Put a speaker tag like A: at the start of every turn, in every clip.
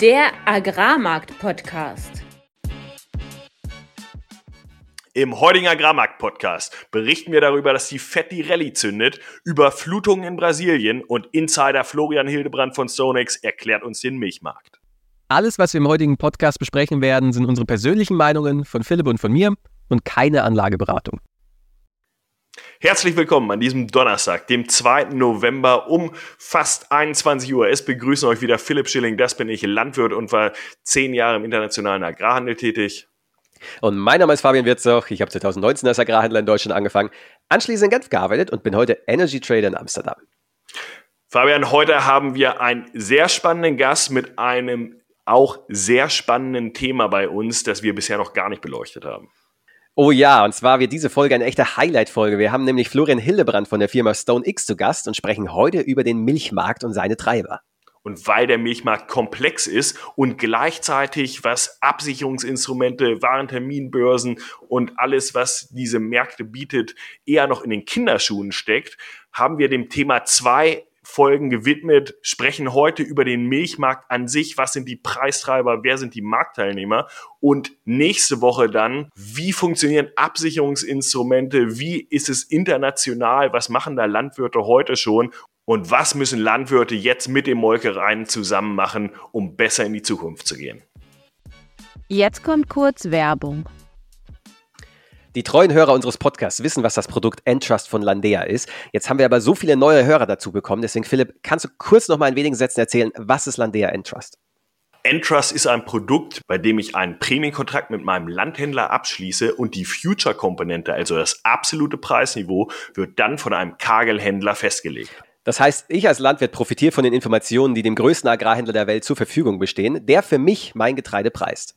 A: Der Agrarmarkt-Podcast.
B: Im heutigen Agrarmarkt-Podcast berichten wir darüber, dass die Fetti Rallye zündet, Überflutungen in Brasilien und Insider Florian Hildebrand von Stonex erklärt uns den Milchmarkt.
C: Alles, was wir im heutigen Podcast besprechen werden, sind unsere persönlichen Meinungen von Philipp und von mir und keine Anlageberatung.
B: Herzlich willkommen an diesem Donnerstag, dem 2. November um fast 21 Uhr. Es begrüßen euch wieder Philipp Schilling, das bin ich, Landwirt und war zehn Jahre im internationalen Agrarhandel tätig.
C: Und mein Name ist Fabian Wirzoch, ich habe 2019 als Agrarhändler in Deutschland angefangen, anschließend in Genf gearbeitet und bin heute Energy Trader in Amsterdam.
B: Fabian, heute haben wir einen sehr spannenden Gast mit einem auch sehr spannenden Thema bei uns, das wir bisher noch gar nicht beleuchtet haben.
C: Oh ja, und zwar wird diese Folge eine echte Highlight-Folge. Wir haben nämlich Florian Hildebrand von der Firma Stone X zu Gast und sprechen heute über den Milchmarkt und seine Treiber.
B: Und weil der Milchmarkt komplex ist und gleichzeitig was Absicherungsinstrumente, Warenterminbörsen und alles, was diese Märkte bietet, eher noch in den Kinderschuhen steckt, haben wir dem Thema zwei Folgen gewidmet, sprechen heute über den Milchmarkt an sich, was sind die Preistreiber, wer sind die Marktteilnehmer? Und nächste Woche dann, wie funktionieren Absicherungsinstrumente, wie ist es international, was machen da Landwirte heute schon? Und was müssen Landwirte jetzt mit den Molkereien zusammen machen, um besser in die Zukunft zu gehen.
A: Jetzt kommt kurz Werbung.
C: Die treuen Hörer unseres Podcasts wissen, was das Produkt Entrust von Landea ist. Jetzt haben wir aber so viele neue Hörer dazu bekommen. Deswegen, Philipp, kannst du kurz noch mal in wenigen Sätzen erzählen, was ist Landea Entrust?
B: Entrust ist ein Produkt, bei dem ich einen Prämienkontrakt mit meinem Landhändler abschließe und die Future-Komponente, also das absolute Preisniveau, wird dann von einem Kagelhändler festgelegt.
C: Das heißt, ich als Landwirt profitiere von den Informationen, die dem größten Agrarhändler der Welt zur Verfügung bestehen, der für mich mein Getreide preist.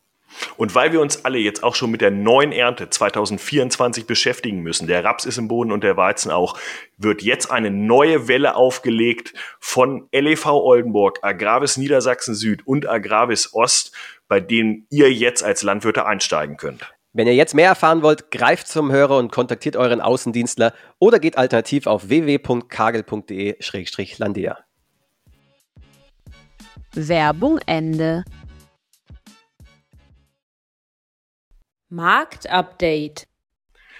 B: Und weil wir uns alle jetzt auch schon mit der neuen Ernte 2024 beschäftigen müssen, der Raps ist im Boden und der Weizen auch, wird jetzt eine neue Welle aufgelegt von LEV Oldenburg, Agravis Niedersachsen Süd und Agravis Ost, bei denen ihr jetzt als Landwirte einsteigen könnt.
C: Wenn ihr jetzt mehr erfahren wollt, greift zum Hörer und kontaktiert euren Außendienstler oder geht alternativ auf www.kagel.de-landea.
A: Werbung Ende. Marktupdate.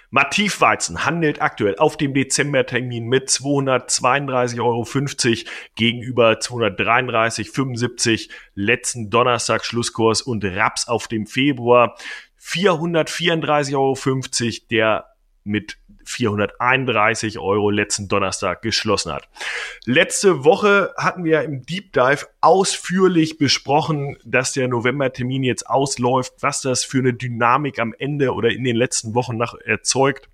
B: Mativweizen handelt aktuell auf dem Dezembertermin mit 232,50 Euro gegenüber 233,75 letzten Donnerstag Schlusskurs und Raps auf dem Februar 434,50 Euro der mit 431 Euro letzten Donnerstag geschlossen hat. Letzte Woche hatten wir im Deep Dive ausführlich besprochen, dass der Novembertermin jetzt ausläuft, was das für eine Dynamik am Ende oder in den letzten Wochen nach erzeugt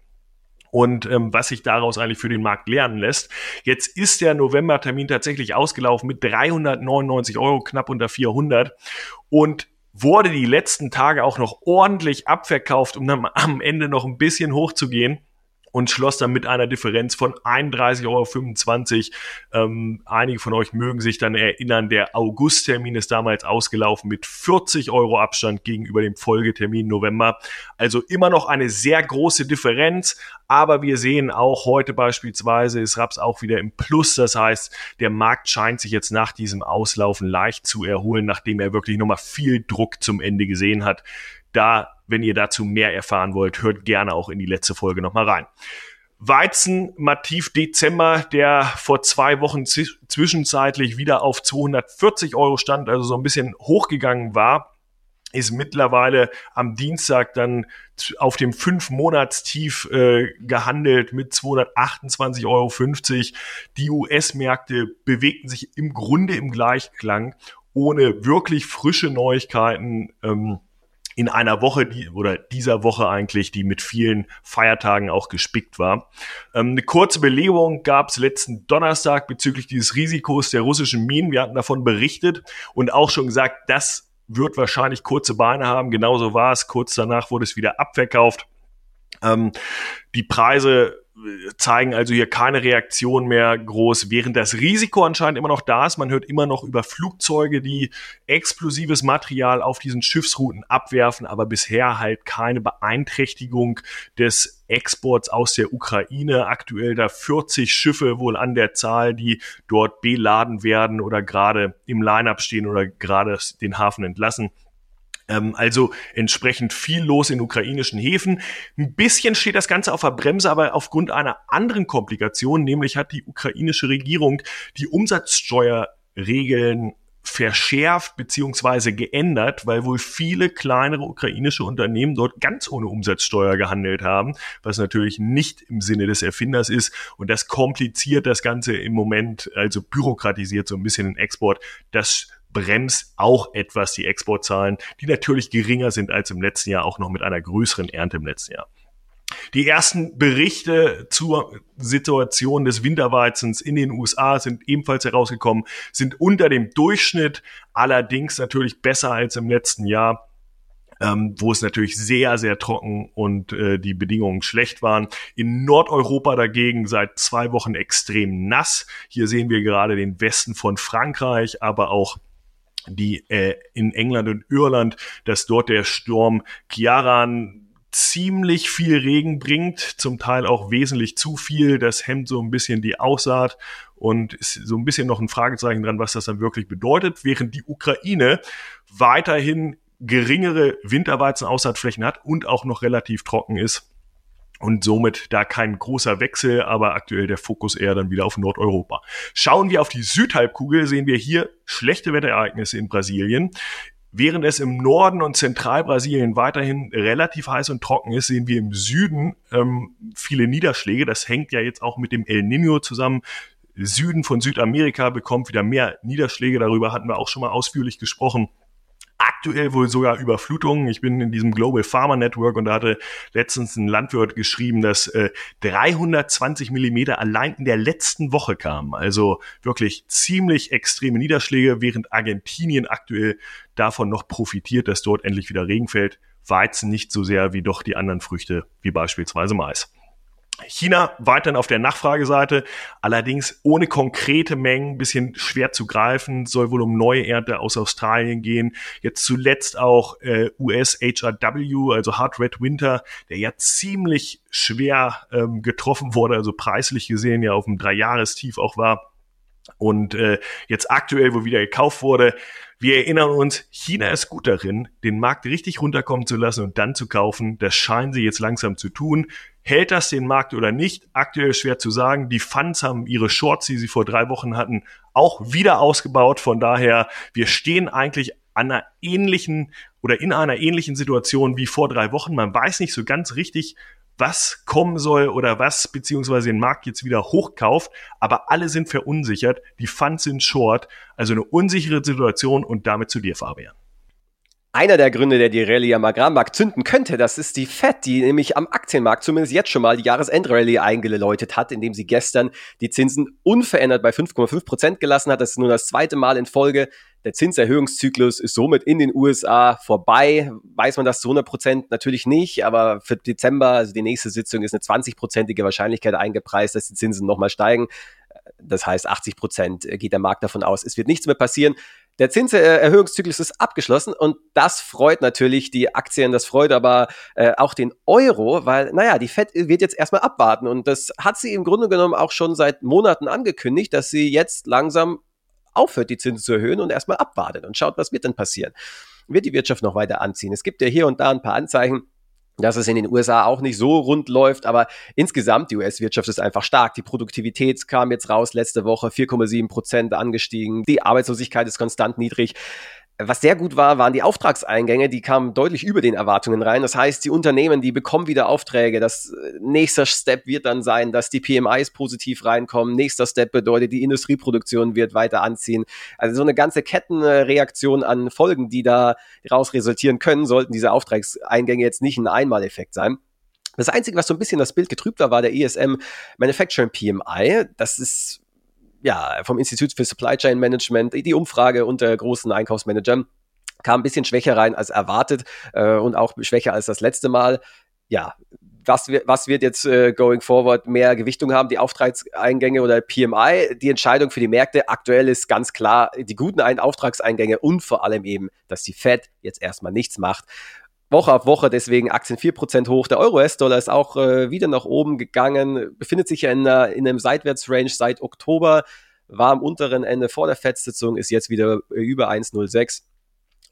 B: und ähm, was sich daraus eigentlich für den Markt lernen lässt. Jetzt ist der Novembertermin tatsächlich ausgelaufen mit 399 Euro, knapp unter 400 und wurde die letzten Tage auch noch ordentlich abverkauft, um dann am Ende noch ein bisschen hochzugehen und schloss dann mit einer Differenz von 31,25 Euro. Ähm, einige von euch mögen sich dann erinnern, der Augusttermin ist damals ausgelaufen mit 40 Euro Abstand gegenüber dem Folgetermin November. Also immer noch eine sehr große Differenz, aber wir sehen auch heute beispielsweise ist Raps auch wieder im Plus. Das heißt, der Markt scheint sich jetzt nach diesem Auslaufen leicht zu erholen, nachdem er wirklich nochmal viel Druck zum Ende gesehen hat. Da wenn ihr dazu mehr erfahren wollt, hört gerne auch in die letzte Folge nochmal rein. Weizen Mativ Dezember, der vor zwei Wochen zwischenzeitlich wieder auf 240 Euro stand, also so ein bisschen hochgegangen war, ist mittlerweile am Dienstag dann auf dem 5-Monats-Tief äh, gehandelt mit 228,50 Euro. Die US-Märkte bewegten sich im Grunde im Gleichklang, ohne wirklich frische Neuigkeiten. Ähm, in einer Woche die, oder dieser Woche eigentlich, die mit vielen Feiertagen auch gespickt war. Ähm, eine kurze Belegung gab es letzten Donnerstag bezüglich dieses Risikos der russischen Minen. Wir hatten davon berichtet und auch schon gesagt, das wird wahrscheinlich kurze Beine haben. Genauso war es. Kurz danach wurde es wieder abverkauft. Ähm, die Preise zeigen also hier keine Reaktion mehr groß, während das Risiko anscheinend immer noch da ist. Man hört immer noch über Flugzeuge, die explosives Material auf diesen Schiffsrouten abwerfen, aber bisher halt keine Beeinträchtigung des Exports aus der Ukraine. Aktuell da 40 Schiffe wohl an der Zahl, die dort beladen werden oder gerade im Line-up stehen oder gerade den Hafen entlassen. Ähm, also entsprechend viel los in ukrainischen Häfen. Ein bisschen steht das Ganze auf der Bremse, aber aufgrund einer anderen Komplikation, nämlich hat die ukrainische Regierung die Umsatzsteuerregeln verschärft beziehungsweise geändert, weil wohl viele kleinere ukrainische Unternehmen dort ganz ohne Umsatzsteuer gehandelt haben, was natürlich nicht im Sinne des Erfinders ist und das kompliziert das Ganze im Moment, also bürokratisiert so ein bisschen den Export. Das bremst auch etwas die Exportzahlen, die natürlich geringer sind als im letzten Jahr, auch noch mit einer größeren Ernte im letzten Jahr. Die ersten Berichte zur Situation des Winterweizens in den USA sind ebenfalls herausgekommen, sind unter dem Durchschnitt, allerdings natürlich besser als im letzten Jahr. Ähm, wo es natürlich sehr, sehr trocken und äh, die Bedingungen schlecht waren. In Nordeuropa dagegen seit zwei Wochen extrem nass. Hier sehen wir gerade den Westen von Frankreich, aber auch die äh, in England und Irland, dass dort der Sturm Kiaran ziemlich viel Regen bringt, zum Teil auch wesentlich zu viel. Das hemmt so ein bisschen die Aussaat und ist so ein bisschen noch ein Fragezeichen dran, was das dann wirklich bedeutet, während die Ukraine weiterhin geringere Winterweizen-Aussaatflächen hat und auch noch relativ trocken ist und somit da kein großer Wechsel, aber aktuell der Fokus eher dann wieder auf Nordeuropa. Schauen wir auf die Südhalbkugel, sehen wir hier schlechte Wetterereignisse in Brasilien. Während es im Norden und Zentralbrasilien weiterhin relativ heiß und trocken ist, sehen wir im Süden ähm, viele Niederschläge. Das hängt ja jetzt auch mit dem El Nino zusammen. Süden von Südamerika bekommt wieder mehr Niederschläge. Darüber hatten wir auch schon mal ausführlich gesprochen aktuell wohl sogar Überflutungen. Ich bin in diesem Global Farmer Network und da hatte letztens ein Landwirt geschrieben, dass äh, 320 Millimeter allein in der letzten Woche kamen. Also wirklich ziemlich extreme Niederschläge, während Argentinien aktuell davon noch profitiert, dass dort endlich wieder Regen fällt. Weizen nicht so sehr wie doch die anderen Früchte, wie beispielsweise Mais. China weiterhin auf der Nachfrageseite, allerdings ohne konkrete Mengen, bisschen schwer zu greifen, soll wohl um neue Ernte aus Australien gehen. Jetzt zuletzt auch äh, US HRW, also Hard Red Winter, der ja ziemlich schwer ähm, getroffen wurde, also preislich gesehen ja auf dem Dreijahrestief auch war. Und äh, jetzt aktuell, wo wieder gekauft wurde, wir erinnern uns, China ist gut darin, den Markt richtig runterkommen zu lassen und dann zu kaufen. Das scheinen sie jetzt langsam zu tun. Hält das den Markt oder nicht? Aktuell schwer zu sagen. Die Funds haben ihre Shorts, die sie vor drei Wochen hatten, auch wieder ausgebaut. Von daher, wir stehen eigentlich an einer ähnlichen oder in einer ähnlichen Situation wie vor drei Wochen. Man weiß nicht so ganz richtig, was kommen soll oder was beziehungsweise den Markt jetzt wieder hochkauft, aber alle sind verunsichert, die Funds sind short, also eine unsichere Situation und damit zu dir, Fabian.
C: Einer der Gründe, der die Rallye am Agrarmarkt zünden könnte, das ist die FED, die nämlich am Aktienmarkt zumindest jetzt schon mal die Jahresendrallye eingeläutet hat, indem sie gestern die Zinsen unverändert bei 5,5 Prozent gelassen hat. Das ist nun das zweite Mal in Folge. Der Zinserhöhungszyklus ist somit in den USA vorbei. Weiß man das zu 100 Prozent? Natürlich nicht, aber für Dezember, also die nächste Sitzung, ist eine 20-prozentige Wahrscheinlichkeit eingepreist, dass die Zinsen nochmal steigen. Das heißt, 80 Prozent geht der Markt davon aus, es wird nichts mehr passieren. Der Zinserhöhungszyklus ist abgeschlossen und das freut natürlich die Aktien, das freut aber äh, auch den Euro, weil, naja, die Fed wird jetzt erstmal abwarten und das hat sie im Grunde genommen auch schon seit Monaten angekündigt, dass sie jetzt langsam aufhört, die Zinsen zu erhöhen und erstmal abwartet und schaut, was wird denn passieren. Wird die Wirtschaft noch weiter anziehen? Es gibt ja hier und da ein paar Anzeichen, dass es in den USA auch nicht so rund läuft, aber insgesamt die US-Wirtschaft ist einfach stark. Die Produktivität kam jetzt raus letzte Woche, 4,7 Prozent angestiegen. Die Arbeitslosigkeit ist konstant niedrig. Was sehr gut war, waren die Auftragseingänge, die kamen deutlich über den Erwartungen rein. Das heißt, die Unternehmen, die bekommen wieder Aufträge. Das äh, nächste Step wird dann sein, dass die PMIs positiv reinkommen. Nächster Step bedeutet, die Industrieproduktion wird weiter anziehen. Also so eine ganze Kettenreaktion an Folgen, die da daraus resultieren können, sollten diese Auftragseingänge jetzt nicht ein Einmaleffekt sein. Das Einzige, was so ein bisschen das Bild getrübt war, war der ESM Manufacturing PMI. Das ist ja, vom Institut für Supply Chain Management, die Umfrage unter großen Einkaufsmanagern kam ein bisschen schwächer rein als erwartet äh, und auch schwächer als das letzte Mal. Ja, was, wird, was wird jetzt äh, going forward mehr Gewichtung haben, die Auftragseingänge oder PMI? Die Entscheidung für die Märkte aktuell ist ganz klar die guten Auftragseingänge und vor allem eben, dass die Fed jetzt erstmal nichts macht. Woche auf Woche, deswegen Aktien 4% hoch. Der Euro-US-Dollar ist auch äh, wieder nach oben gegangen, befindet sich ja in, einer, in einem Seitwärtsrange seit Oktober, war am unteren Ende vor der FED-Sitzung, ist jetzt wieder über 1,06.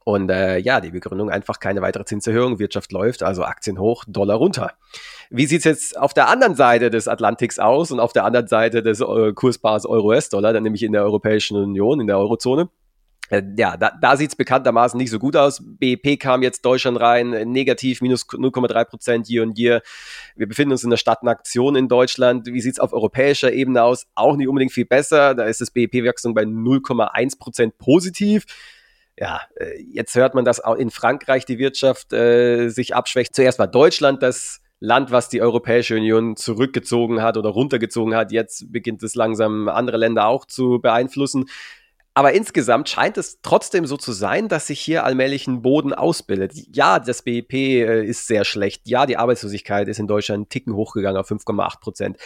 C: Und äh, ja, die Begründung einfach keine weitere Zinserhöhung, Wirtschaft läuft, also Aktien hoch, Dollar runter. Wie sieht's jetzt auf der anderen Seite des Atlantiks aus und auf der anderen Seite des äh, Kurspaars Euro-US-Dollar, dann nämlich in der Europäischen Union, in der Eurozone? Äh, ja, da, da sieht es bekanntermaßen nicht so gut aus. BIP kam jetzt Deutschland rein, negativ minus 0,3 Prozent year on year. Wir befinden uns in der Stadtnaktion in Deutschland. Wie sieht es auf europäischer Ebene aus? Auch nicht unbedingt viel besser. Da ist das BIP-Wachstum bei 0,1 Prozent positiv. Ja, äh, jetzt hört man, dass auch in Frankreich die Wirtschaft äh, sich abschwächt. Zuerst war Deutschland das Land, was die Europäische Union zurückgezogen hat oder runtergezogen hat. Jetzt beginnt es langsam andere Länder auch zu beeinflussen. Aber insgesamt scheint es trotzdem so zu sein, dass sich hier allmählich ein Boden ausbildet. Ja, das BIP äh, ist sehr schlecht. Ja, die Arbeitslosigkeit ist in Deutschland einen Ticken hochgegangen auf 5,8 Prozent.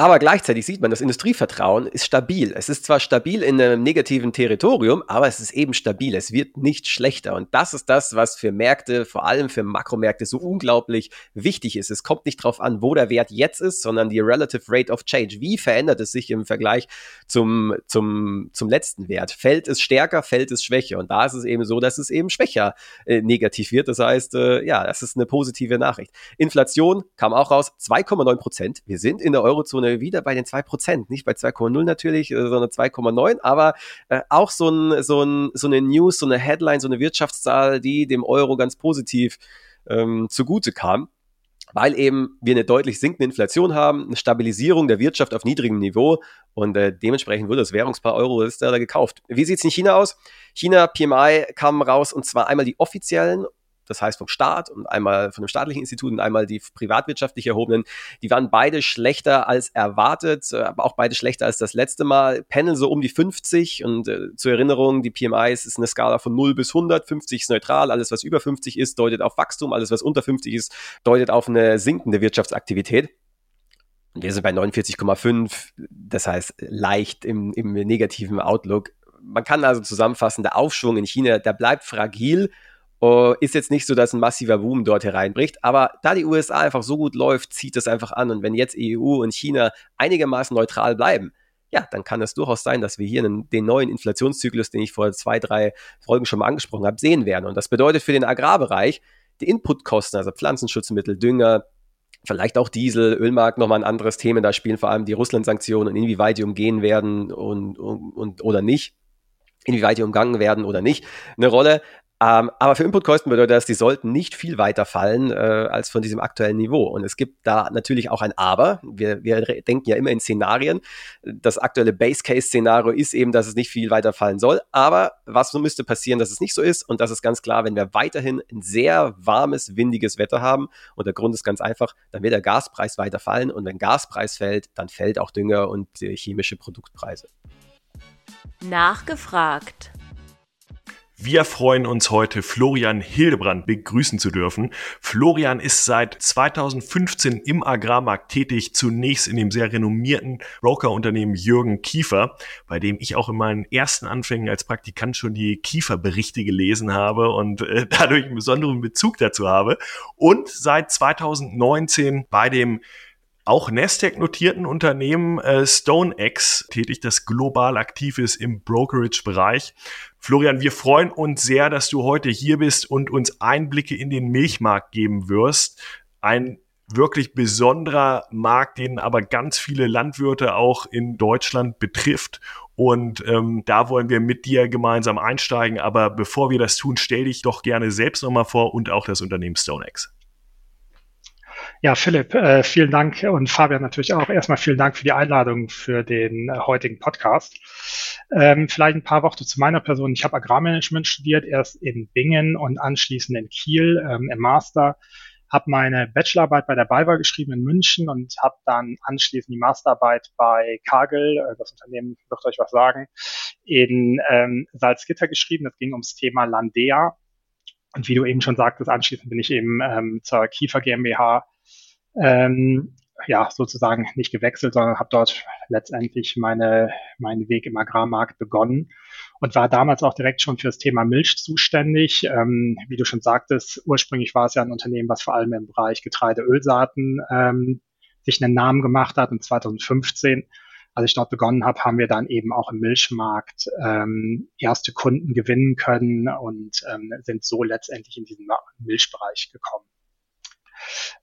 C: Aber gleichzeitig sieht man, das Industrievertrauen ist stabil. Es ist zwar stabil in einem negativen Territorium, aber es ist eben stabil. Es wird nicht schlechter. Und das ist das, was für Märkte, vor allem für Makromärkte, so unglaublich wichtig ist. Es kommt nicht darauf an, wo der Wert jetzt ist, sondern die Relative Rate of Change. Wie verändert es sich im Vergleich zum, zum, zum letzten Wert? Fällt es stärker, fällt es schwächer? Und da ist es eben so, dass es eben schwächer äh, negativ wird. Das heißt, äh, ja, das ist eine positive Nachricht. Inflation kam auch raus, 2,9 Prozent. Wir sind in der Eurozone wieder bei den 2%, nicht bei 2,0 natürlich, äh, sondern 2,9, aber äh, auch so, ein, so, ein, so eine News, so eine Headline, so eine Wirtschaftszahl, die dem Euro ganz positiv ähm, zugute kam weil eben wir eine deutlich sinkende Inflation haben, eine Stabilisierung der Wirtschaft auf niedrigem Niveau und äh, dementsprechend wurde das Währungspaar Euro ist da gekauft. Wie sieht es in China aus? China PMI kam raus und zwar einmal die offiziellen das heißt vom Staat und einmal von einem staatlichen Institut und einmal die privatwirtschaftlich erhobenen, die waren beide schlechter als erwartet, äh, aber auch beide schlechter als das letzte Mal, pendeln so um die 50 und äh, zur Erinnerung, die PMIs ist eine Skala von 0 bis 100, 50 ist neutral, alles was über 50 ist, deutet auf Wachstum, alles was unter 50 ist, deutet auf eine sinkende Wirtschaftsaktivität. wir sind bei 49,5, das heißt leicht im, im negativen Outlook. Man kann also zusammenfassen, der Aufschwung in China, der bleibt fragil Uh, ist jetzt nicht so, dass ein massiver Boom dort hereinbricht, aber da die USA einfach so gut läuft, zieht das einfach an. Und wenn jetzt EU und China einigermaßen neutral bleiben, ja, dann kann es durchaus sein, dass wir hier einen, den neuen Inflationszyklus, den ich vor zwei, drei Folgen schon mal angesprochen habe, sehen werden. Und das bedeutet für den Agrarbereich, die Inputkosten, also Pflanzenschutzmittel, Dünger, vielleicht auch Diesel, Ölmarkt nochmal ein anderes Thema. Da spielen vor allem die Russland-Sanktionen und inwieweit die umgehen werden und, und, und oder nicht inwieweit die umgangen werden oder nicht, eine Rolle. Ähm, aber für Inputkosten bedeutet das, die sollten nicht viel weiter fallen äh, als von diesem aktuellen Niveau. Und es gibt da natürlich auch ein Aber. Wir, wir denken ja immer in Szenarien. Das aktuelle Base-Case-Szenario ist eben, dass es nicht viel weiter fallen soll. Aber was müsste passieren, dass es nicht so ist? Und das ist ganz klar, wenn wir weiterhin ein sehr warmes, windiges Wetter haben. Und der Grund ist ganz einfach, dann wird der Gaspreis weiter fallen. Und wenn Gaspreis fällt, dann fällt auch Dünger und chemische Produktpreise.
A: Nachgefragt.
B: Wir freuen uns heute, Florian Hildebrand begrüßen zu dürfen. Florian ist seit 2015 im Agrarmarkt tätig, zunächst in dem sehr renommierten Brokerunternehmen Jürgen Kiefer, bei dem ich auch in meinen ersten Anfängen als Praktikant schon die Kiefer-Berichte gelesen habe und äh, dadurch einen besonderen Bezug dazu habe. Und seit 2019 bei dem auch Nasdaq-notierten Unternehmen äh, StoneX tätig, das global aktiv ist im Brokerage-Bereich. Florian, wir freuen uns sehr, dass du heute hier bist und uns Einblicke in den Milchmarkt geben wirst. Ein wirklich besonderer Markt, den aber ganz viele Landwirte auch in Deutschland betrifft. Und ähm, da wollen wir mit dir gemeinsam einsteigen. Aber bevor wir das tun, stell dich doch gerne selbst nochmal vor und auch das Unternehmen StoneX.
D: Ja, Philipp, äh, vielen Dank und Fabian natürlich auch. Erstmal vielen Dank für die Einladung für den äh, heutigen Podcast. Ähm, vielleicht ein paar Worte zu meiner Person. Ich habe Agrarmanagement studiert, erst in Bingen und anschließend in Kiel ähm, im Master. Habe meine Bachelorarbeit bei der BayWa geschrieben in München und habe dann anschließend die Masterarbeit bei Kagel, äh, das Unternehmen wird euch was sagen, in ähm, Salzgitter geschrieben. Das ging ums Thema Landea. Und wie du eben schon sagtest, anschließend bin ich eben ähm, zur Kiefer GmbH ähm, ja, sozusagen nicht gewechselt, sondern habe dort letztendlich meine, meinen Weg im Agrarmarkt begonnen und war damals auch direkt schon für das Thema Milch zuständig. Ähm, wie du schon sagtest, ursprünglich war es ja ein Unternehmen, was vor allem im Bereich Getreide, Ölsaaten ähm, sich einen Namen gemacht hat. Und 2015, als ich dort begonnen habe, haben wir dann eben auch im Milchmarkt ähm, erste Kunden gewinnen können und ähm, sind so letztendlich in diesen Milchbereich gekommen.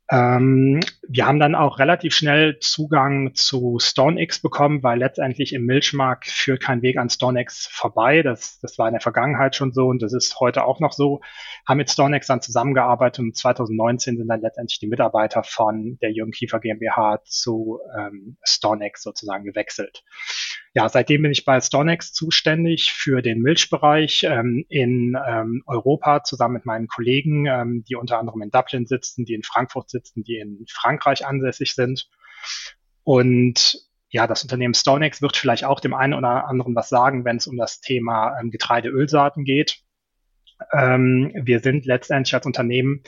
D: Ähm, wir haben dann auch relativ schnell Zugang zu StoneX bekommen, weil letztendlich im Milchmarkt führt kein Weg an StoneX vorbei. Das, das war in der Vergangenheit schon so und das ist heute auch noch so. Haben mit StoneX dann zusammengearbeitet und 2019 sind dann letztendlich die Mitarbeiter von der Jürgen Kiefer GmbH zu ähm, StoneX sozusagen gewechselt ja, seitdem bin ich bei Stonex zuständig für den Milchbereich ähm, in ähm, Europa zusammen mit meinen Kollegen, ähm, die unter anderem in Dublin sitzen, die in Frankfurt sitzen, die in Frankreich ansässig sind. Und ja, das Unternehmen Stonex wird vielleicht auch dem einen oder anderen was sagen, wenn es um das Thema ähm, Getreideölsaaten geht. Ähm, wir sind letztendlich als Unternehmen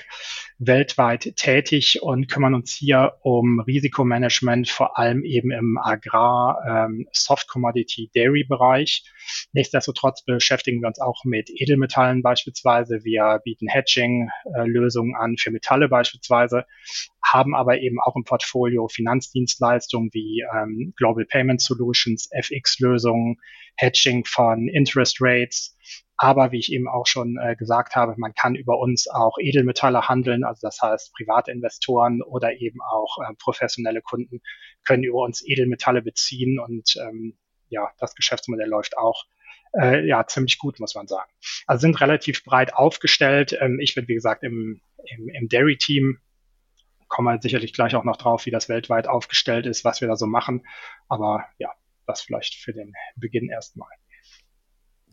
D: weltweit tätig und kümmern uns hier um Risikomanagement, vor allem eben im Agrar, ähm, Soft Commodity Dairy Bereich. Nichtsdestotrotz beschäftigen wir uns auch mit Edelmetallen beispielsweise. Wir bieten Hedging-Lösungen an für Metalle beispielsweise, haben aber eben auch im Portfolio Finanzdienstleistungen wie ähm, Global Payment Solutions, FX-Lösungen, Hedging von Interest Rates, aber wie ich eben auch schon äh, gesagt habe, man kann über uns auch Edelmetalle handeln, also das heißt private Investoren oder eben auch äh, professionelle Kunden können über uns Edelmetalle beziehen und ähm, ja, das Geschäftsmodell läuft auch äh, ja ziemlich gut, muss man sagen. Also sind relativ breit aufgestellt. Ähm, ich bin, wie gesagt, im, im, im Dairy-Team kommen wir sicherlich gleich auch noch drauf, wie das weltweit aufgestellt ist, was wir da so machen. Aber ja, das vielleicht für den Beginn erstmal.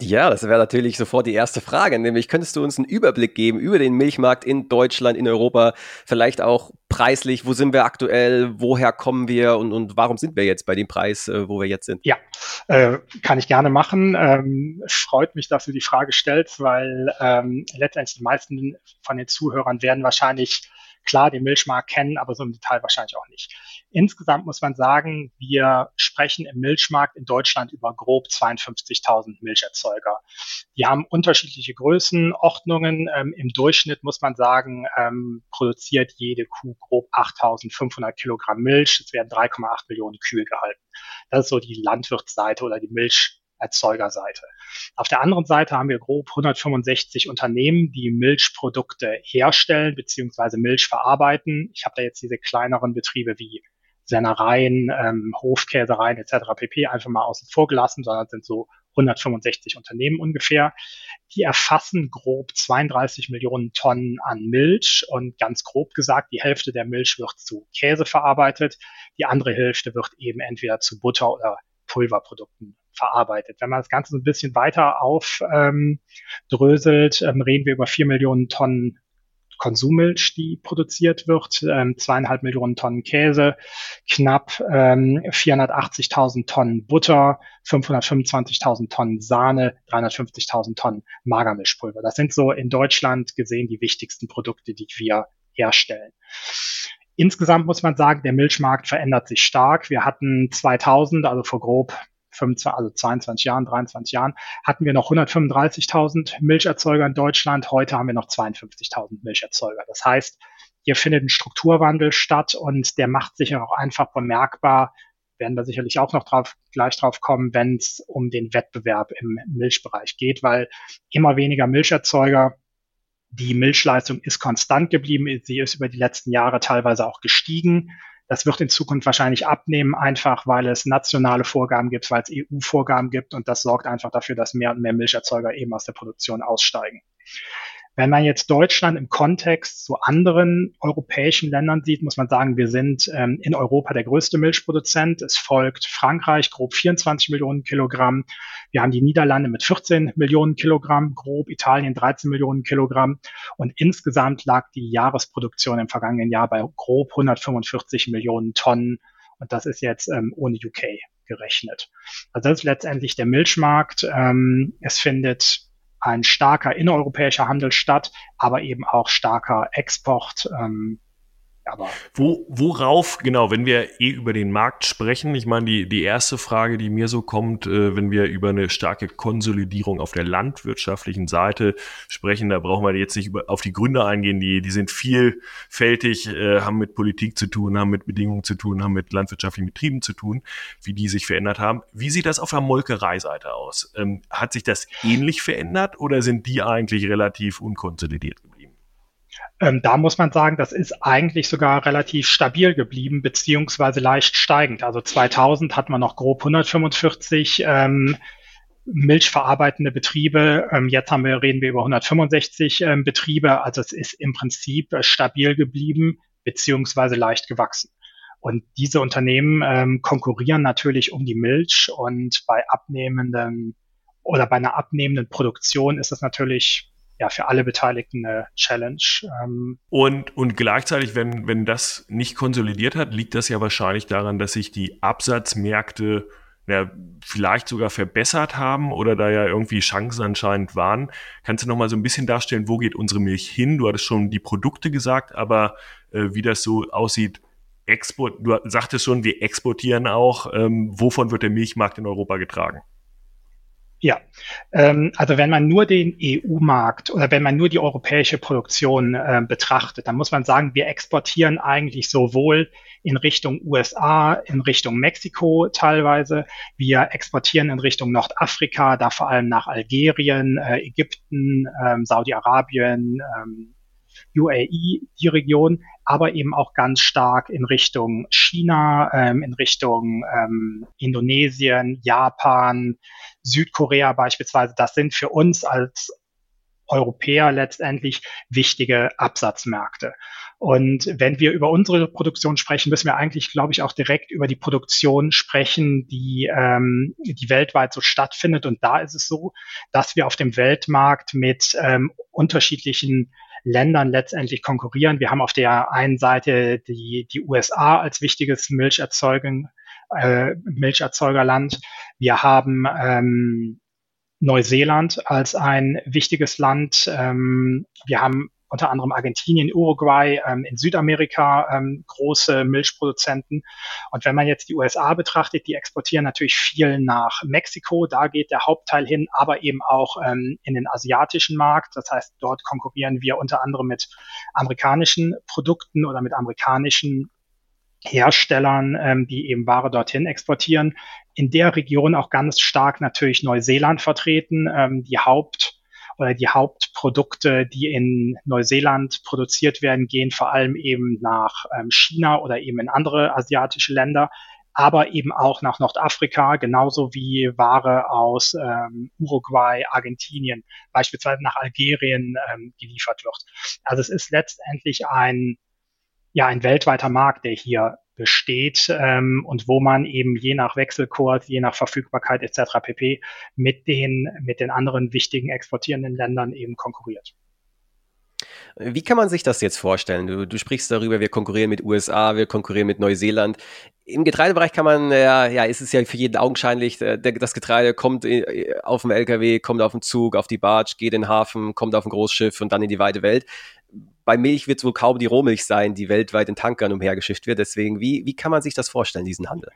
C: Ja, das wäre natürlich sofort die erste Frage, nämlich könntest du uns einen Überblick geben über den Milchmarkt in Deutschland, in Europa, vielleicht auch preislich, wo sind wir aktuell, woher kommen wir und, und warum sind wir jetzt bei dem Preis, äh, wo wir jetzt sind?
D: Ja, äh, kann ich gerne machen. Ähm, freut mich, dass du die Frage stellst, weil ähm, letztendlich die meisten von den Zuhörern werden wahrscheinlich klar den Milchmarkt kennen, aber so im Detail wahrscheinlich auch nicht. Insgesamt muss man sagen, wir sprechen im Milchmarkt in Deutschland über grob 52.000 Milcherzeuger. Die haben unterschiedliche Größenordnungen. Ähm, Im Durchschnitt muss man sagen, ähm, produziert jede Kuh grob 8.500 Kilogramm Milch. Es werden 3,8 Millionen Kühe gehalten. Das ist so die Landwirtsseite oder die Milch Erzeugerseite. Auf der anderen Seite haben wir grob 165 Unternehmen, die Milchprodukte herstellen bzw. Milch verarbeiten. Ich habe da jetzt diese kleineren Betriebe wie Sennereien, ähm, Hofkäsereien etc. pp. einfach mal außen vor gelassen, sondern sind so 165 Unternehmen ungefähr. Die erfassen grob 32 Millionen Tonnen an Milch und ganz grob gesagt, die Hälfte der Milch wird zu Käse verarbeitet, die andere Hälfte wird eben entweder zu Butter oder Pulverprodukten verarbeitet. Wenn man das Ganze so ein bisschen weiter aufdröselt, ähm, ähm, reden wir über vier Millionen Tonnen Konsummilch, die produziert wird, ähm, zweieinhalb Millionen Tonnen Käse, knapp ähm, 480.000 Tonnen Butter, 525.000 Tonnen Sahne, 350.000 Tonnen Magermischpulver. Das sind so in Deutschland gesehen die wichtigsten Produkte, die wir herstellen. Insgesamt muss man sagen, der Milchmarkt verändert sich stark. Wir hatten 2000, also vor grob 25, also 22 Jahren, 23 Jahren, hatten wir noch 135.000 Milcherzeuger in Deutschland. Heute haben wir noch 52.000 Milcherzeuger. Das heißt, hier findet ein Strukturwandel statt und der macht sich auch einfach bemerkbar, werden wir sicherlich auch noch drauf, gleich drauf kommen, wenn es um den Wettbewerb im Milchbereich geht, weil immer weniger Milcherzeuger die Milchleistung ist konstant geblieben. Sie ist über die letzten Jahre teilweise auch gestiegen. Das wird in Zukunft wahrscheinlich abnehmen, einfach weil es nationale Vorgaben gibt, weil es EU-Vorgaben gibt und das sorgt einfach dafür, dass mehr und mehr Milcherzeuger eben aus der Produktion aussteigen. Wenn man jetzt Deutschland im Kontext zu anderen europäischen Ländern sieht, muss man sagen, wir sind ähm, in Europa der größte Milchproduzent. Es folgt Frankreich, grob 24 Millionen Kilogramm. Wir haben die Niederlande mit 14 Millionen Kilogramm, grob Italien 13 Millionen Kilogramm. Und insgesamt lag die Jahresproduktion im vergangenen Jahr bei grob 145 Millionen Tonnen. Und das ist jetzt ähm, ohne UK gerechnet. Also das ist letztendlich der Milchmarkt. Ähm, es findet ein starker innereuropäischer Handel statt, aber eben auch starker Export. Ähm,
B: Aber Wo, worauf, genau, wenn wir eh über den Markt sprechen, ich meine, die, die erste Frage, die mir so kommt, äh, wenn wir über eine starke Konsolidierung auf der landwirtschaftlichen Seite sprechen, da brauchen wir jetzt nicht über, auf die Gründe eingehen, die, die sind vielfältig, äh, haben mit Politik zu tun, haben mit Bedingungen zu tun, haben mit landwirtschaftlichen Betrieben zu tun, wie die sich verändert haben. Wie sieht das auf der Molkereiseite aus? Ähm, hat sich das ähnlich verändert oder sind die eigentlich relativ unkonsolidiert?
D: Ähm, da muss man sagen, das ist eigentlich sogar relativ stabil geblieben, beziehungsweise leicht steigend. Also 2000 hat man noch grob 145 ähm, milchverarbeitende Betriebe. Ähm, jetzt haben wir, reden wir über 165 ähm, Betriebe. Also es ist im Prinzip äh, stabil geblieben, beziehungsweise leicht gewachsen. Und diese Unternehmen ähm, konkurrieren natürlich um die Milch und bei abnehmenden oder bei einer abnehmenden Produktion ist das natürlich ja für alle Beteiligten eine Challenge.
B: Ähm und, und gleichzeitig, wenn, wenn das nicht konsolidiert hat, liegt das ja wahrscheinlich daran, dass sich die Absatzmärkte ja, vielleicht sogar verbessert haben oder da ja irgendwie Chancen anscheinend waren. Kannst du noch mal so ein bisschen darstellen, wo geht unsere Milch hin? Du hattest schon die Produkte gesagt, aber äh, wie das so aussieht, Export, du sagtest schon, wir exportieren auch. Ähm, wovon wird der Milchmarkt in Europa getragen?
D: Ja, ähm, also wenn man nur den EU-Markt oder wenn man nur die europäische Produktion äh, betrachtet, dann muss man sagen, wir exportieren eigentlich sowohl in Richtung USA, in Richtung Mexiko teilweise, wir exportieren in Richtung Nordafrika, da vor allem nach Algerien, äh, Ägypten, ähm, Saudi-Arabien, ähm, UAE, die Region, aber eben auch ganz stark in Richtung China, ähm, in Richtung ähm, Indonesien, Japan, Südkorea beispielsweise. Das sind für uns als Europäer letztendlich wichtige Absatzmärkte. Und wenn wir über unsere Produktion sprechen, müssen wir eigentlich, glaube ich, auch direkt über die Produktion sprechen, die, ähm, die weltweit so stattfindet. Und da ist es so, dass wir auf dem Weltmarkt mit ähm, unterschiedlichen Ländern letztendlich konkurrieren. Wir haben auf der einen Seite die, die USA als wichtiges Milcherzeugen, äh, Milcherzeugerland. Wir haben ähm, Neuseeland als ein wichtiges Land. Ähm, wir haben unter anderem Argentinien, Uruguay, ähm, in Südamerika ähm, große Milchproduzenten. Und wenn man jetzt die USA betrachtet, die exportieren natürlich viel nach Mexiko, da geht der Hauptteil hin, aber eben auch ähm, in den asiatischen Markt. Das heißt, dort konkurrieren wir unter anderem mit amerikanischen Produkten oder mit amerikanischen Herstellern, ähm, die eben Ware dorthin exportieren. In der Region auch ganz stark natürlich Neuseeland vertreten. Ähm, die Haupt die Hauptprodukte, die in Neuseeland produziert werden, gehen vor allem eben nach ähm, China oder eben in andere asiatische Länder, aber eben auch nach Nordafrika, genauso wie Ware aus ähm, Uruguay, Argentinien, beispielsweise nach Algerien ähm, geliefert wird. Also es ist letztendlich ein ja ein weltweiter Markt, der hier besteht ähm, und wo man eben je nach Wechselkurs, je nach Verfügbarkeit etc. pp. mit den mit den anderen wichtigen exportierenden Ländern eben konkurriert.
C: Wie kann man sich das jetzt vorstellen? Du, du sprichst darüber, wir konkurrieren mit USA, wir konkurrieren mit Neuseeland. Im Getreidebereich kann man, ja, ja, ist es ja für jeden augenscheinlich, äh, das Getreide kommt äh, auf dem LKW, kommt auf den Zug, auf die Barge, geht in den Hafen, kommt auf ein Großschiff und dann in die weite Welt bei Milch wird es wohl kaum die Rohmilch sein, die weltweit in Tankern umhergeschifft wird. Deswegen, wie, wie kann man sich das vorstellen, diesen Handel?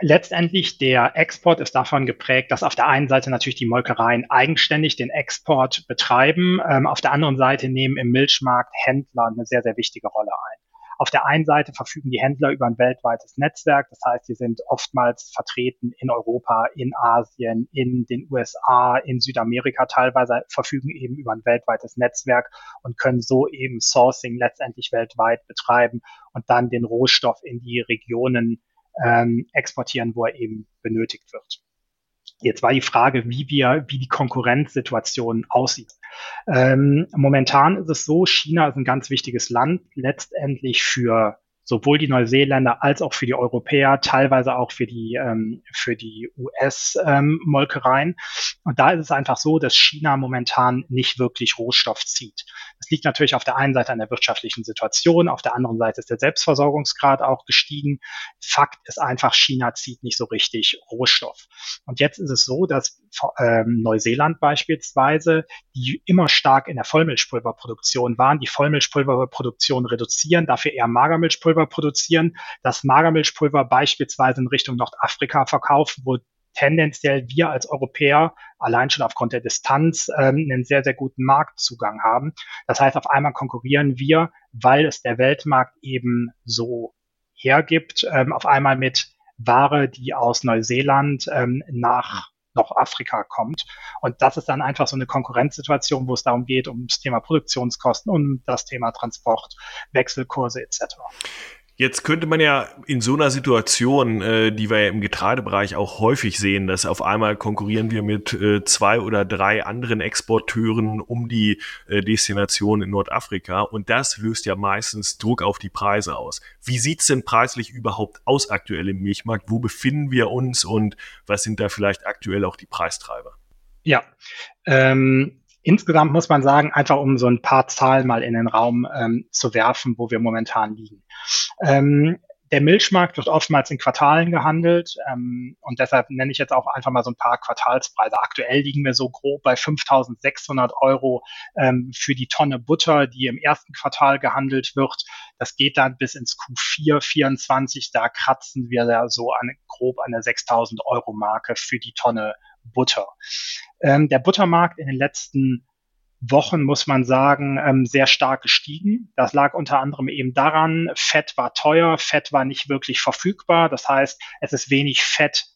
D: Letztendlich der Export ist davon geprägt, dass auf der einen Seite natürlich die Molkereien eigenständig den Export betreiben, ähm, auf der anderen Seite nehmen im Milchmarkt Händler eine sehr, sehr wichtige Rolle ein. Auf der einen Seite verfügen die Händler über ein weltweites Netzwerk. Das heißt, sie sind oftmals vertreten in Europa, in Asien, in den USA, in Südamerika teilweise, verfügen eben über ein weltweites Netzwerk und können so eben Sourcing letztendlich weltweit betreiben und dann den Rohstoff in die Regionen ähm, exportieren, wo er eben benötigt wird. Jetzt war die Frage, wie wir, wie die Konkurrenzsituation aussieht. Ähm, momentan ist es so, China ist ein ganz wichtiges Land letztendlich für sowohl die Neuseeländer als auch für die Europäer, teilweise auch für die, ähm, für die US-Molkereien. Ähm, und da ist es einfach so, dass China momentan nicht wirklich Rohstoff zieht. Das liegt natürlich auf der einen Seite an der wirtschaftlichen Situation, auf der anderen Seite ist der Selbstversorgungsgrad auch gestiegen. Fakt ist einfach, China zieht nicht so richtig Rohstoff. Und jetzt ist es so, dass ähm, Neuseeland beispielsweise, die immer stark in der Vollmilchpulverproduktion waren, die Vollmilchpulverproduktion reduzieren, dafür eher Magermilchpulver produzieren, das Magermilchpulver beispielsweise in Richtung Nordafrika verkaufen, wo tendenziell wir als Europäer allein schon aufgrund der Distanz ähm, einen sehr, sehr guten Marktzugang haben. Das heißt, auf einmal konkurrieren wir, weil es der Weltmarkt eben so hergibt, ähm, auf einmal mit Ware, die aus Neuseeland ähm, nach noch Afrika kommt. Und das ist dann einfach so eine Konkurrenzsituation, wo es darum geht, um das Thema Produktionskosten und das Thema Transport, Wechselkurse etc.
B: Jetzt könnte man ja in so einer Situation, äh, die wir ja im Getreidebereich auch häufig sehen, dass auf einmal konkurrieren wir mit äh, zwei oder drei anderen Exporteuren um die äh, Destination in Nordafrika und das löst ja meistens Druck auf die Preise aus. Wie sieht's denn preislich überhaupt aus aktuell im Milchmarkt? Wo befinden wir uns und was sind da vielleicht aktuell auch die Preistreiber?
D: Ja, ähm, Insgesamt muss man sagen, einfach um so ein paar Zahlen mal in den Raum ähm, zu werfen, wo wir momentan liegen. Ähm, der Milchmarkt wird oftmals in Quartalen gehandelt ähm, und deshalb nenne ich jetzt auch einfach mal so ein paar Quartalspreise. Aktuell liegen wir so grob bei 5.600 Euro ähm, für die Tonne Butter, die im ersten Quartal gehandelt wird. Das geht dann bis ins Q4 24. Da kratzen wir da so an, grob an der 6.000 Euro Marke für die Tonne Butter. Ähm, der Buttermarkt in den letzten Wochen, muss man sagen, ähm, sehr stark gestiegen. Das lag unter anderem eben daran, Fett war teuer, Fett war nicht wirklich verfügbar. Das heißt, es ist wenig Fett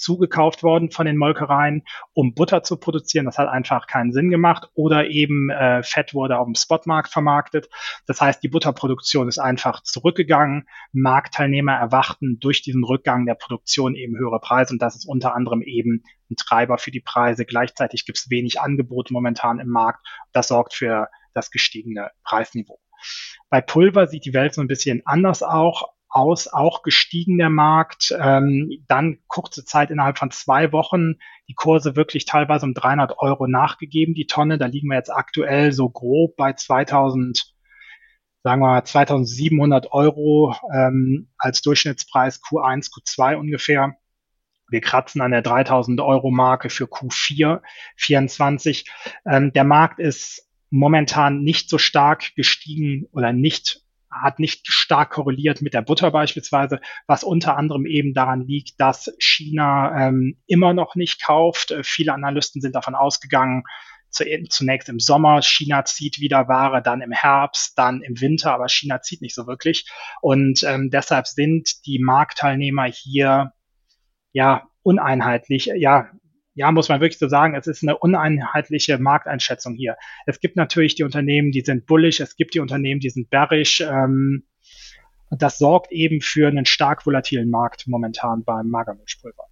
D: zugekauft worden von den Molkereien, um Butter zu produzieren. Das hat einfach keinen Sinn gemacht. Oder eben äh, Fett wurde auf dem Spotmarkt vermarktet. Das heißt, die Butterproduktion ist einfach zurückgegangen. Marktteilnehmer erwarten durch diesen Rückgang der Produktion eben höhere Preise. Und das ist unter anderem eben ein Treiber für die Preise. Gleichzeitig gibt es wenig Angebot momentan im Markt. Das sorgt für das gestiegene Preisniveau. Bei Pulver sieht die Welt so ein bisschen anders auch aus, auch gestiegen der Markt. Ähm, dann kurze Zeit innerhalb von zwei Wochen die Kurse wirklich teilweise um 300 Euro nachgegeben, die Tonne. Da liegen wir jetzt aktuell so grob bei 2000, sagen wir mal 2700 Euro ähm, als Durchschnittspreis Q1, Q2 ungefähr. Wir kratzen an der 3000 Euro Marke für Q4 24. Ähm, der Markt ist momentan nicht so stark gestiegen oder nicht hat nicht stark korreliert mit der Butter beispielsweise, was unter anderem eben daran liegt, dass China ähm, immer noch nicht kauft. Äh, viele Analysten sind davon ausgegangen, zu, zunächst im Sommer, China zieht wieder Ware, dann im Herbst, dann im Winter, aber China zieht nicht so wirklich. Und ähm, deshalb sind die Marktteilnehmer hier ja uneinheitlich, ja ja, muss man wirklich so sagen, es ist eine uneinheitliche Markteinschätzung hier. Es gibt natürlich die Unternehmen, die sind bullish, es gibt die Unternehmen, die sind bearish. Ähm, das sorgt eben für einen stark volatilen Markt momentan beim Magermilchpulver.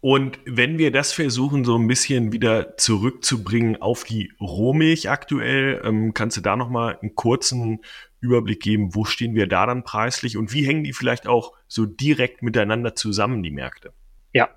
B: Und wenn wir das versuchen, so ein bisschen wieder zurückzubringen auf die Rohmilch aktuell, ähm, kannst du da nochmal einen kurzen Überblick geben, wo stehen wir da dann preislich und wie hängen die vielleicht auch so direkt miteinander zusammen, die Märkte?
D: Ja,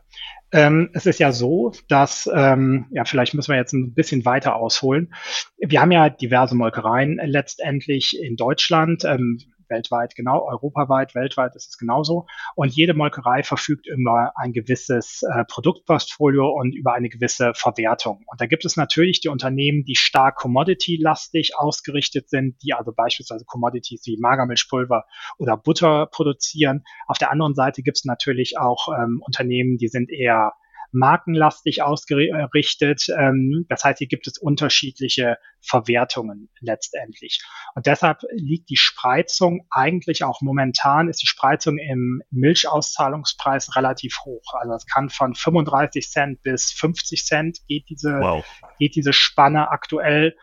D: ähm, es ist ja so, dass, ähm, ja, vielleicht müssen wir jetzt ein bisschen weiter ausholen. Wir haben ja diverse Molkereien letztendlich in Deutschland. Ähm, weltweit, genau, europaweit, weltweit ist es genauso. Und jede Molkerei verfügt über ein gewisses äh, Produktportfolio und über eine gewisse Verwertung. Und da gibt es natürlich die Unternehmen, die stark commodity-lastig ausgerichtet sind, die also beispielsweise Commodities wie Magermilchpulver oder Butter produzieren. Auf der anderen Seite gibt es natürlich auch ähm, Unternehmen, die sind eher markenlastig ausgerichtet. Ähm, das heißt, hier gibt es unterschiedliche Verwertungen letztendlich. Und deshalb liegt die Spreizung eigentlich auch momentan, ist die Spreizung im Milchauszahlungspreis relativ hoch. Also es kann von 35 Cent bis 50 Cent geht diese, wow. geht diese Spanne aktuell.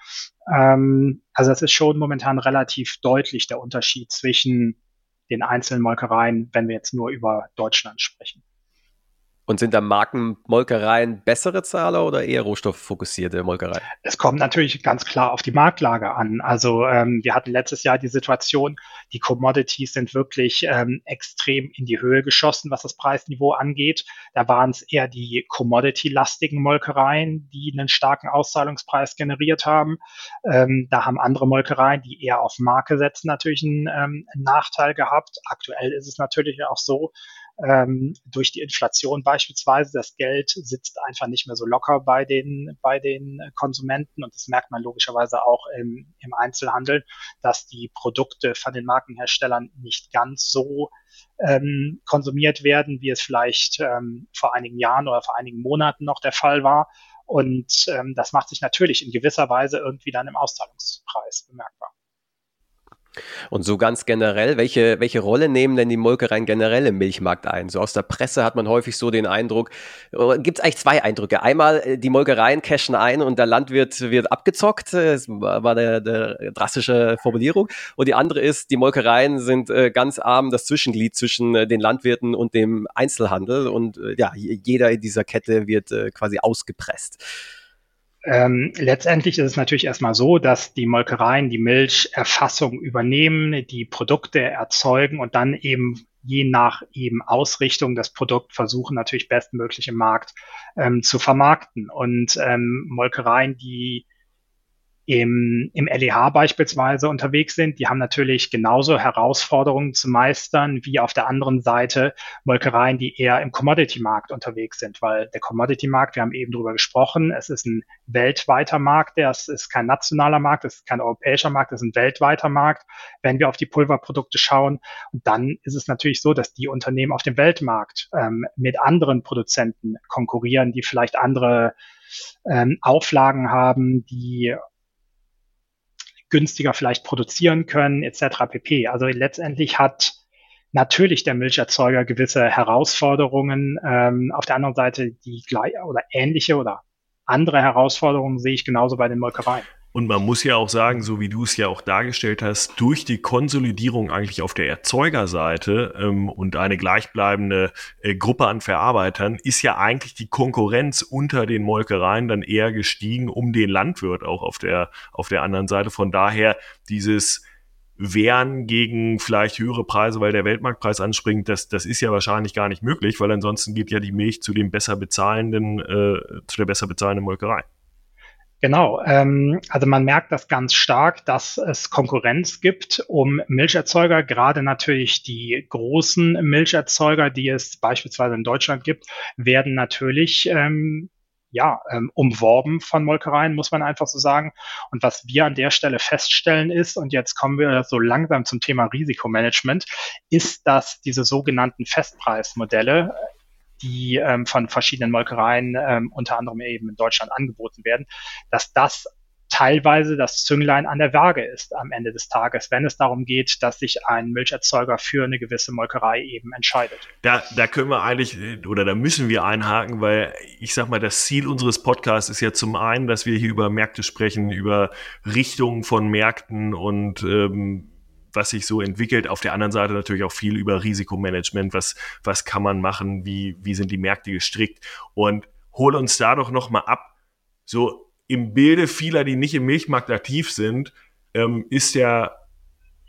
D: Ähm, also es ist schon momentan relativ deutlich der Unterschied zwischen den einzelnen Molkereien, wenn wir jetzt nur über Deutschland sprechen.
C: Und sind da Markenmolkereien bessere Zahler oder eher rohstofffokussierte Molkereien?
D: Es kommt natürlich ganz klar auf die Marktlage an. Also ähm, wir hatten letztes Jahr die Situation, die Commodities sind wirklich ähm, extrem in die Höhe geschossen, was das Preisniveau angeht. Da waren es eher die Commodity-lastigen Molkereien, die einen starken Auszahlungspreis generiert haben. Ähm, da haben andere Molkereien, die eher auf Marke setzen, natürlich einen, ähm, einen Nachteil gehabt. Aktuell ist es natürlich auch so, ähm, durch die Inflation beispielsweise. Das Geld sitzt einfach nicht mehr so locker bei den, bei den Konsumenten und das merkt man logischerweise auch im, im Einzelhandel, dass die Produkte von den Markenherstellern nicht ganz so ähm, konsumiert werden, wie es vielleicht ähm, vor einigen Jahren oder vor einigen Monaten noch der Fall war. Und ähm, das macht sich natürlich in gewisser Weise irgendwie dann im Auszahlungspreis bemerkbar.
C: Und so ganz generell, welche, welche Rolle nehmen denn die Molkereien generell im Milchmarkt ein? So aus der Presse hat man häufig so den Eindruck, äh, gibt es eigentlich zwei Eindrücke. Einmal, äh, die Molkereien cashen ein und der Landwirt wird abgezockt, das war der, der drastische Formulierung. Und die andere ist, die Molkereien sind äh, ganz arm das Zwischenglied zwischen den Landwirten und dem Einzelhandel und ja, jeder in dieser Kette wird quasi ausgepresst.
D: Ähm, letztendlich ist es natürlich erstmal so, dass die Molkereien die Milcherfassung übernehmen, die Produkte erzeugen und dann eben je nach eben Ausrichtung das Produkt versuchen natürlich bestmöglich im Markt ähm, zu vermarkten. Und ähm, Molkereien, die im, im LEH beispielsweise unterwegs sind, die haben natürlich genauso Herausforderungen zu meistern wie auf der anderen Seite Molkereien, die eher im Commodity-Markt unterwegs sind, weil der Commodity-Markt, wir haben eben drüber gesprochen, es ist ein weltweiter Markt, das ist kein nationaler Markt, es ist kein europäischer Markt, es ist ein weltweiter Markt, wenn wir auf die Pulverprodukte schauen. Und dann ist es natürlich so, dass die Unternehmen auf dem Weltmarkt ähm, mit anderen Produzenten konkurrieren, die vielleicht andere ähm, Auflagen haben, die günstiger vielleicht produzieren können, etc. pp. Also letztendlich hat natürlich der Milcherzeuger gewisse Herausforderungen. Ähm, auf der anderen Seite die gleiche oder ähnliche oder andere Herausforderungen sehe ich genauso bei den Molkereien.
B: Und man muss ja auch sagen, so wie du es ja auch dargestellt hast, durch die Konsolidierung eigentlich auf der Erzeugerseite ähm, und eine gleichbleibende äh, Gruppe an Verarbeitern ist ja eigentlich die Konkurrenz unter den Molkereien dann eher gestiegen um den Landwirt auch auf der, auf der anderen Seite. Von daher dieses Wehren gegen vielleicht höhere Preise, weil der Weltmarktpreis anspringt, das, das ist ja wahrscheinlich gar nicht möglich, weil ansonsten geht ja die Milch zu dem besser bezahlenden, äh, zu der besser bezahlenden Molkerei.
D: Genau, ähm, also man merkt das ganz stark, dass es Konkurrenz gibt um Milcherzeuger, gerade natürlich die großen Milcherzeuger, die es beispielsweise in Deutschland gibt, werden natürlich ähm, ja, ähm, umworben von Molkereien, muss man einfach so sagen. Und was wir an der Stelle feststellen ist, und jetzt kommen wir so langsam zum Thema Risikomanagement, ist, dass diese sogenannten Festpreismodelle die ähm, von verschiedenen Molkereien, ähm, unter anderem eben in Deutschland angeboten werden, dass das teilweise das Zünglein an der Waage ist am Ende des Tages, wenn es darum geht, dass sich ein Milcherzeuger für eine gewisse Molkerei eben entscheidet.
B: Da, da können wir eigentlich oder da müssen wir einhaken, weil ich sag mal, das Ziel unseres Podcasts ist ja zum einen, dass wir hier über Märkte sprechen, über Richtungen von Märkten und ähm, was sich so entwickelt. Auf der anderen Seite natürlich auch viel über Risikomanagement. Was, was kann man machen? Wie, wie sind die Märkte gestrickt? Und hol uns da doch noch mal ab. So im Bilde vieler, die nicht im Milchmarkt aktiv sind, ähm, ist der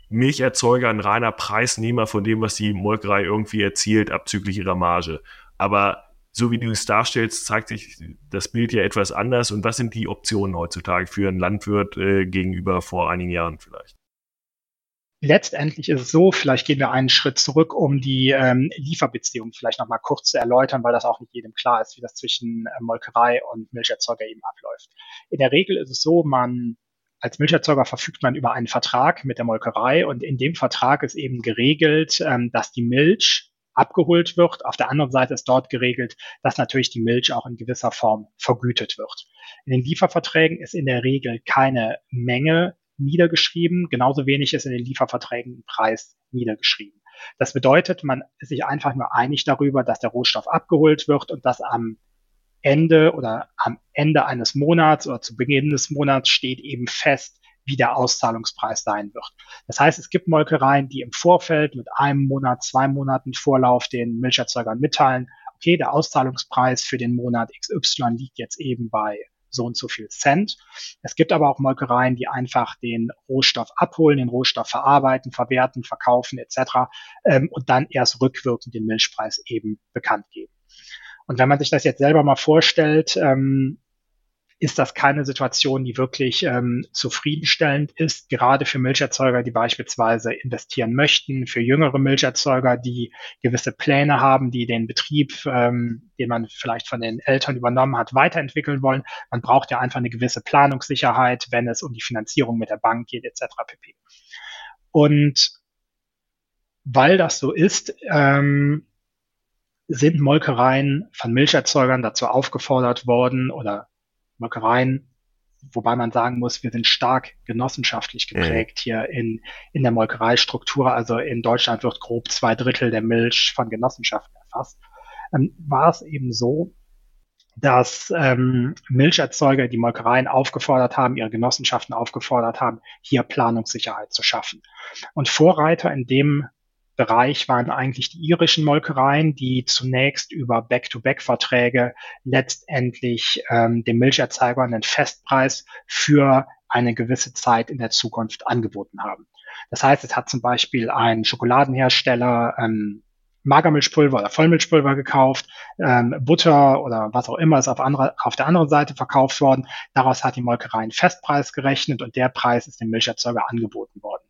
B: Milcherzeuger ein reiner Preisnehmer von dem, was die Molkerei irgendwie erzielt, abzüglich ihrer Marge. Aber so wie du es darstellst, zeigt sich das Bild ja etwas anders. Und was sind die Optionen heutzutage für einen Landwirt äh, gegenüber vor einigen Jahren vielleicht?
D: Letztendlich ist es so, vielleicht gehen wir einen Schritt zurück, um die ähm, Lieferbeziehung vielleicht nochmal kurz zu erläutern, weil das auch nicht jedem klar ist, wie das zwischen äh, Molkerei und Milcherzeuger eben abläuft. In der Regel ist es so, man als Milcherzeuger verfügt man über einen Vertrag mit der Molkerei und in dem Vertrag ist eben geregelt, ähm, dass die Milch abgeholt wird. Auf der anderen Seite ist dort geregelt, dass natürlich die Milch auch in gewisser Form vergütet wird. In den Lieferverträgen ist in der Regel keine Menge niedergeschrieben. Genauso wenig ist in den Lieferverträgen Preis niedergeschrieben. Das bedeutet, man ist sich einfach nur einig darüber, dass der Rohstoff abgeholt wird und dass am Ende oder am Ende eines Monats oder zu Beginn des Monats steht eben fest, wie der Auszahlungspreis sein wird. Das heißt, es gibt Molkereien, die im Vorfeld mit einem Monat, zwei Monaten Vorlauf den Milcherzeugern mitteilen, okay, der Auszahlungspreis für den Monat XY liegt jetzt eben bei so und so viel Cent. Es gibt aber auch Molkereien, die einfach den Rohstoff abholen, den Rohstoff verarbeiten, verwerten, verkaufen etc. Ähm, und dann erst rückwirkend den Milchpreis eben bekannt geben. Und wenn man sich das jetzt selber mal vorstellt, ähm, ist das keine Situation, die wirklich ähm, zufriedenstellend ist, gerade für Milcherzeuger, die beispielsweise investieren möchten, für jüngere Milcherzeuger, die gewisse Pläne haben, die den Betrieb, ähm, den man vielleicht von den Eltern übernommen hat, weiterentwickeln wollen. Man braucht ja einfach eine gewisse Planungssicherheit, wenn es um die Finanzierung mit der Bank geht, etc. pp. Und weil das so ist, ähm, sind Molkereien von Milcherzeugern dazu aufgefordert worden oder Molkereien, wobei man sagen muss, wir sind stark genossenschaftlich geprägt mhm. hier in, in der Molkereistruktur. Also in Deutschland wird grob zwei Drittel der Milch von Genossenschaften erfasst. Ähm, war es eben so, dass ähm, Milcherzeuger die Molkereien aufgefordert haben, ihre Genossenschaften aufgefordert haben, hier Planungssicherheit zu schaffen. Und Vorreiter in dem Bereich waren eigentlich die irischen Molkereien, die zunächst über Back-to-Back-Verträge letztendlich ähm, dem Milcherzeuger einen Festpreis für eine gewisse Zeit in der Zukunft angeboten haben. Das heißt, es hat zum Beispiel ein Schokoladenhersteller ähm, Magermilchpulver oder Vollmilchpulver gekauft, ähm, Butter oder was auch immer ist auf, andere, auf der anderen Seite verkauft worden. Daraus hat die Molkerei einen Festpreis gerechnet und der Preis ist dem Milcherzeuger angeboten worden.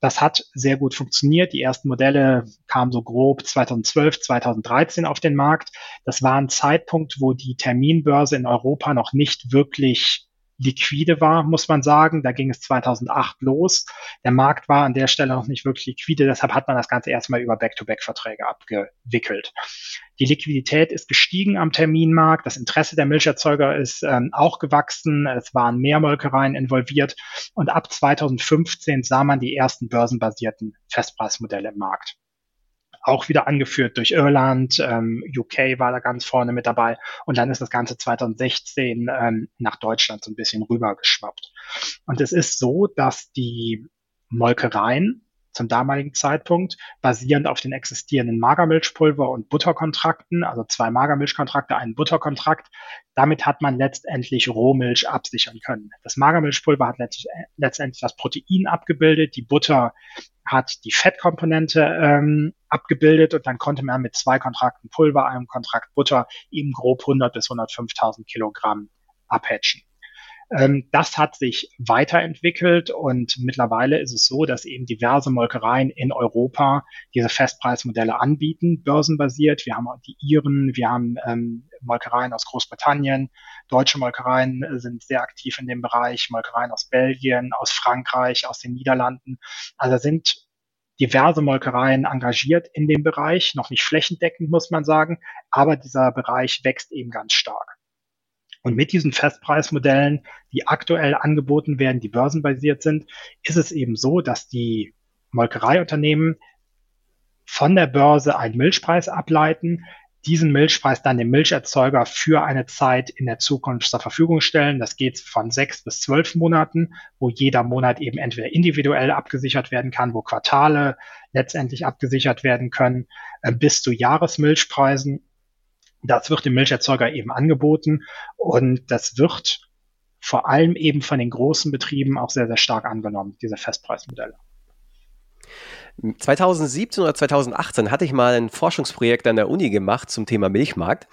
D: Das hat sehr gut funktioniert. Die ersten Modelle kamen so grob 2012, 2013 auf den Markt. Das war ein Zeitpunkt, wo die Terminbörse in Europa noch nicht wirklich liquide war, muss man sagen. Da ging es 2008 los. Der Markt war an der Stelle noch nicht wirklich liquide, deshalb hat man das Ganze erstmal über Back-to-Back-Verträge abgewickelt. Die Liquidität ist gestiegen am Terminmarkt, das Interesse der Milcherzeuger ist ähm, auch gewachsen, es waren mehr Molkereien involviert und ab 2015 sah man die ersten börsenbasierten Festpreismodelle im Markt auch wieder angeführt durch Irland, ähm, UK war da ganz vorne mit dabei und dann ist das Ganze 2016 ähm, nach Deutschland so ein bisschen rübergeschwappt. Und es ist so, dass die Molkereien zum damaligen Zeitpunkt, basierend auf den existierenden Magermilchpulver- und Butterkontrakten, also zwei Magermilchkontrakte, einen Butterkontrakt. Damit hat man letztendlich Rohmilch absichern können. Das Magermilchpulver hat letztendlich das Protein abgebildet, die Butter hat die Fettkomponente ähm, abgebildet und dann konnte man mit zwei Kontrakten Pulver, einem Kontrakt Butter eben grob 100 bis 105.000 Kilogramm abhatchen. Ähm, das hat sich weiterentwickelt und mittlerweile ist es so, dass eben diverse Molkereien in Europa diese Festpreismodelle anbieten, börsenbasiert. Wir haben die Iren, wir haben ähm, Molkereien aus Großbritannien, deutsche Molkereien sind sehr aktiv in dem Bereich, Molkereien aus Belgien, aus Frankreich, aus den Niederlanden. Also sind diverse Molkereien engagiert in dem Bereich, noch nicht flächendeckend, muss man sagen, aber dieser Bereich wächst eben ganz stark. Und mit diesen Festpreismodellen, die aktuell angeboten werden, die börsenbasiert sind, ist es eben so, dass die Molkereiunternehmen von der Börse einen Milchpreis ableiten, diesen Milchpreis dann dem Milcherzeuger für eine Zeit in der Zukunft zur Verfügung stellen. Das geht von sechs bis zwölf Monaten, wo jeder Monat eben entweder individuell abgesichert werden kann, wo Quartale letztendlich abgesichert werden können, äh, bis zu Jahresmilchpreisen. Das wird dem Milcherzeuger eben angeboten und das wird vor allem eben von den großen Betrieben auch sehr, sehr stark angenommen, diese Festpreismodelle.
C: 2017 oder 2018 hatte ich mal ein Forschungsprojekt an der Uni gemacht zum Thema Milchmarkt.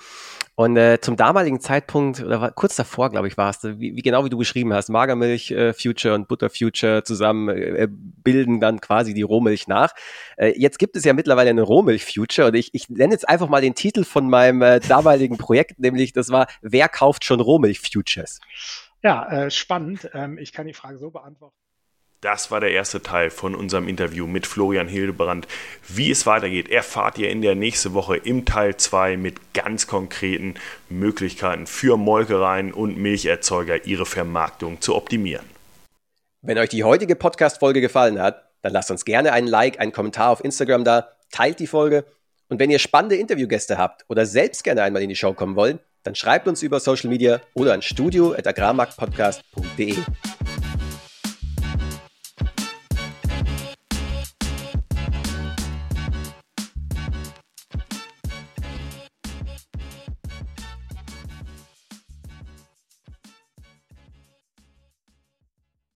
C: Und äh, zum damaligen Zeitpunkt, oder war, kurz davor, glaube ich, war es, wie, wie, genau wie du beschrieben hast, Magermilch äh, Future und Butter Future zusammen äh, bilden dann quasi die Rohmilch nach. Äh, jetzt gibt es ja mittlerweile eine Rohmilch Future und ich, ich nenne jetzt einfach mal den Titel von meinem äh, damaligen Projekt, nämlich das war Wer kauft schon Rohmilch Futures?
D: Ja, äh, spannend. Ähm, ich kann die Frage so beantworten.
B: Das war der erste Teil von unserem Interview mit Florian Hildebrand. Wie es weitergeht, erfahrt ihr in der nächsten Woche im Teil 2 mit ganz konkreten Möglichkeiten für Molkereien und Milcherzeuger, ihre Vermarktung zu optimieren.
C: Wenn euch die heutige Podcast-Folge gefallen hat, dann lasst uns gerne einen Like, einen Kommentar auf Instagram da, teilt die Folge und wenn ihr spannende Interviewgäste habt oder selbst gerne einmal in die Show kommen wollt, dann schreibt uns über Social Media oder an studio.agrarmarktpodcast.de.